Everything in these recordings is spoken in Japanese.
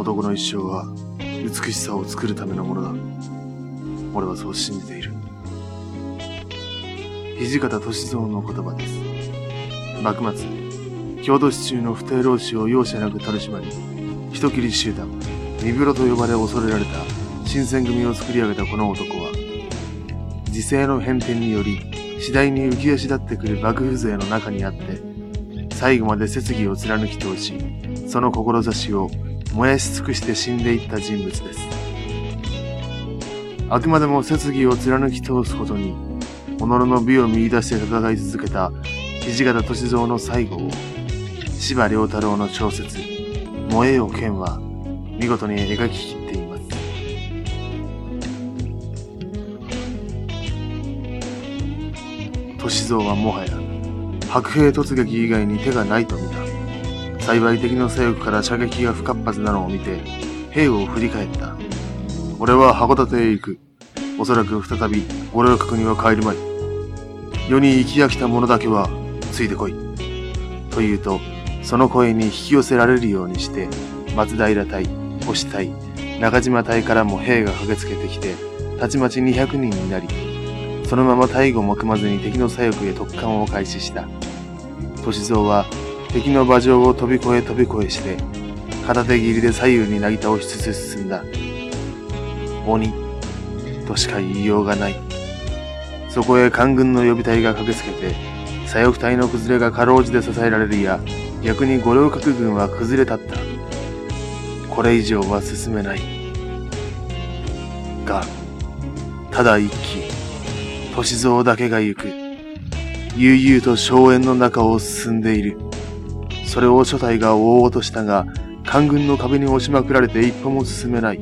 男の一生は美しさを作るためのものだ。俺はそう信じている。土方歳三の言葉です。幕末、郷土市中の不定老子を容赦なく取り締まり、人斬り集団、身風呂と呼ばれ恐れられた新選組を作り上げたこの男は、時勢の変転により、次第に浮き足立ってくる幕府勢の中にあって、最後まで節義を貫き通し、その志を燃やし尽くして死んでいった人物です。あくまでも節義を貫き通すことに、己の美を見出して戦い続けた土方歳三の最後を、司馬遼太郎の小説、燃えよ剣は、見事に描き切っています。歳三はもはや、白兵突撃以外に手がないと見た。幸い敵の左翼から射撃が不活発なのを見て、兵を振り返った。俺は函館へ行く。おそらく再び、俺の国には帰るまい。世に生き飽きた者だけは、ついてこい。と言うと、その声に引き寄せられるようにして、松平隊、星隊、中島隊からも兵が駆けつけてきて、たちまち200人になり、そのまま大後も組まずに敵の左翼へ突貫を開始した。歳三は敵の馬上を飛び越え飛び越えして、片手切りで左右になぎ倒しつつ進んだ。鬼、としか言いようがない。そこへ官軍の予備隊が駆けつけて、左翼隊の崩れがかろうじて支えられるや、逆に五稜郭軍は崩れ立った。これ以上は進めない。が、ただ一騎、歳三だけが行く。悠々と荘園の中を進んでいる。それを初隊が追おうとしたが、官軍の壁に押しまくられて一歩も進めない。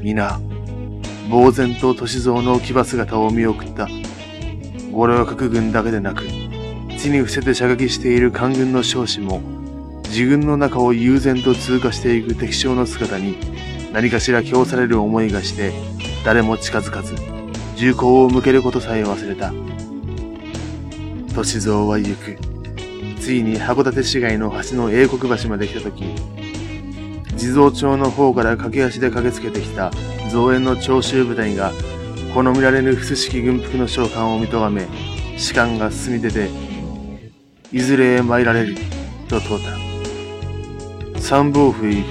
皆、呆然と歳三の騎馬姿を見送った。五稜郭軍だけでなく、地に伏せて射撃している官軍の将士も、自軍の中を悠然と通過していく敵将の姿に、何かしら供される思いがして、誰も近づかず、銃口を向けることさえ忘れた。歳三は行く。ついに函館市街の橋の英国橋まで来た時、地蔵町の方から駆け足で駆けつけてきた造園の徴収部隊が、この見られぬ不式軍服の召喚を見とがめ、士官が進み出て、いずれへ参られる、と問うた。三宝府へ行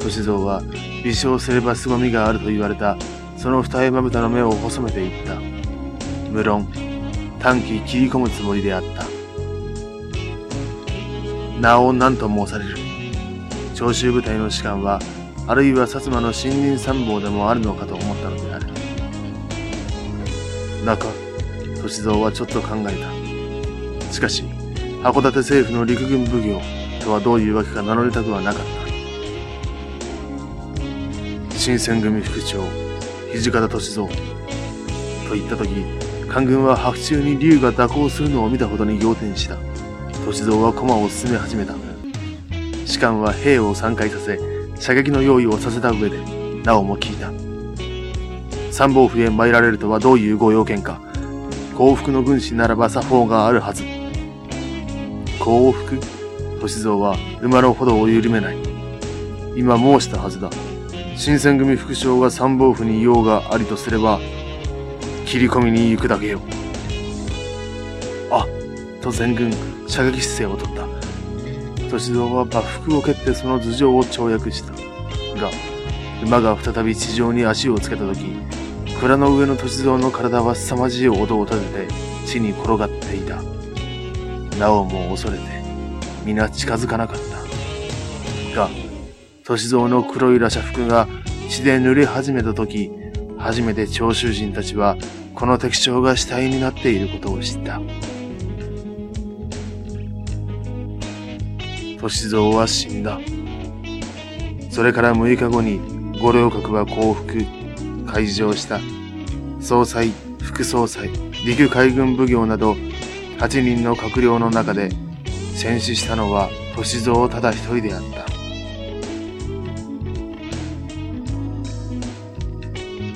く。歳三は、微笑すれば凄みがあると言われたその二重まぶたの目を細めていった。無論、短期切り込むつもりであった。名を何と申される。長州部隊の士官は、あるいは薩摩の新任参謀でもあるのかと思ったのである。中、歳三はちょっと考えた。しかし、函館政府の陸軍奉行とはどういうわけか名乗りたくはなかった。新選組副長、土方歳三。と言った時、官軍は白昼に竜が蛇行するのを見たほどに仰天した。歳三は駒を進め始めた。士官は兵を散開させ、射撃の用意をさせた上で、なおも聞いた。参謀府へ参られるとはどういうご用件か。幸福の軍師ならば作法があるはず。幸福歳三は馬のほどを緩めない。今申したはずだ。新選組副将が参謀府に用がありとすれば、切り込みに行くだけよ。あ、と全軍、射撃姿勢をとった。歳三は抜服を蹴ってその頭上を跳躍した。が、馬が再び地上に足をつけた時、蔵の上の歳三の体は凄まじい音を立てて地に転がっていた。なおも恐れて、皆近づかなかった。が、歳三の黒い羅車服が血で濡れ始めた時、初めて長州人たちはこの敵将が死体になっていることを知った。歳三は死んだ。それから6日後に五稜郭は降伏、開場した。総裁、副総裁、陸海軍奉行など8人の閣僚の中で戦死したのは歳三ただ一人であった。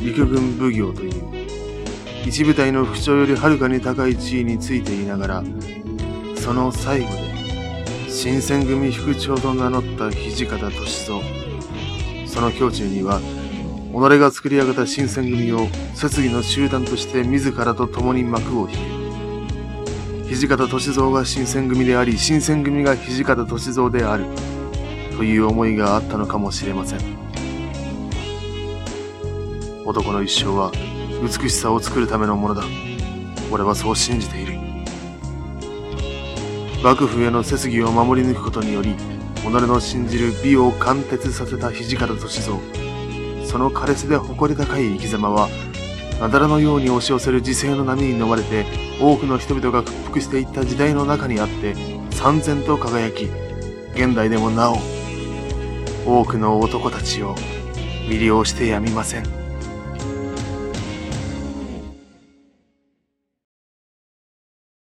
陸軍奉行という一部隊の副長よりはるかに高い地位についていながらその最後で新選組副長と名乗った土方歳三その胸中には、己が作り上げた新選組を設議の集団として自らと共に幕を引く。土方歳三が新選組であり、新選組が土方歳三である。という思いがあったのかもしれません。男の一生は美しさを作るためのものだ。俺はそう信じている。幕府への設議を守り抜くことにより、己の信じる美を貫徹させた土方歳三。その枯れ瀬で誇り高い生き様は、なだらのように押し寄せる時勢の波に飲まれて、多くの人々が屈服していった時代の中にあって、三千と輝き、現代でもなお、多くの男たちを魅了してやみません。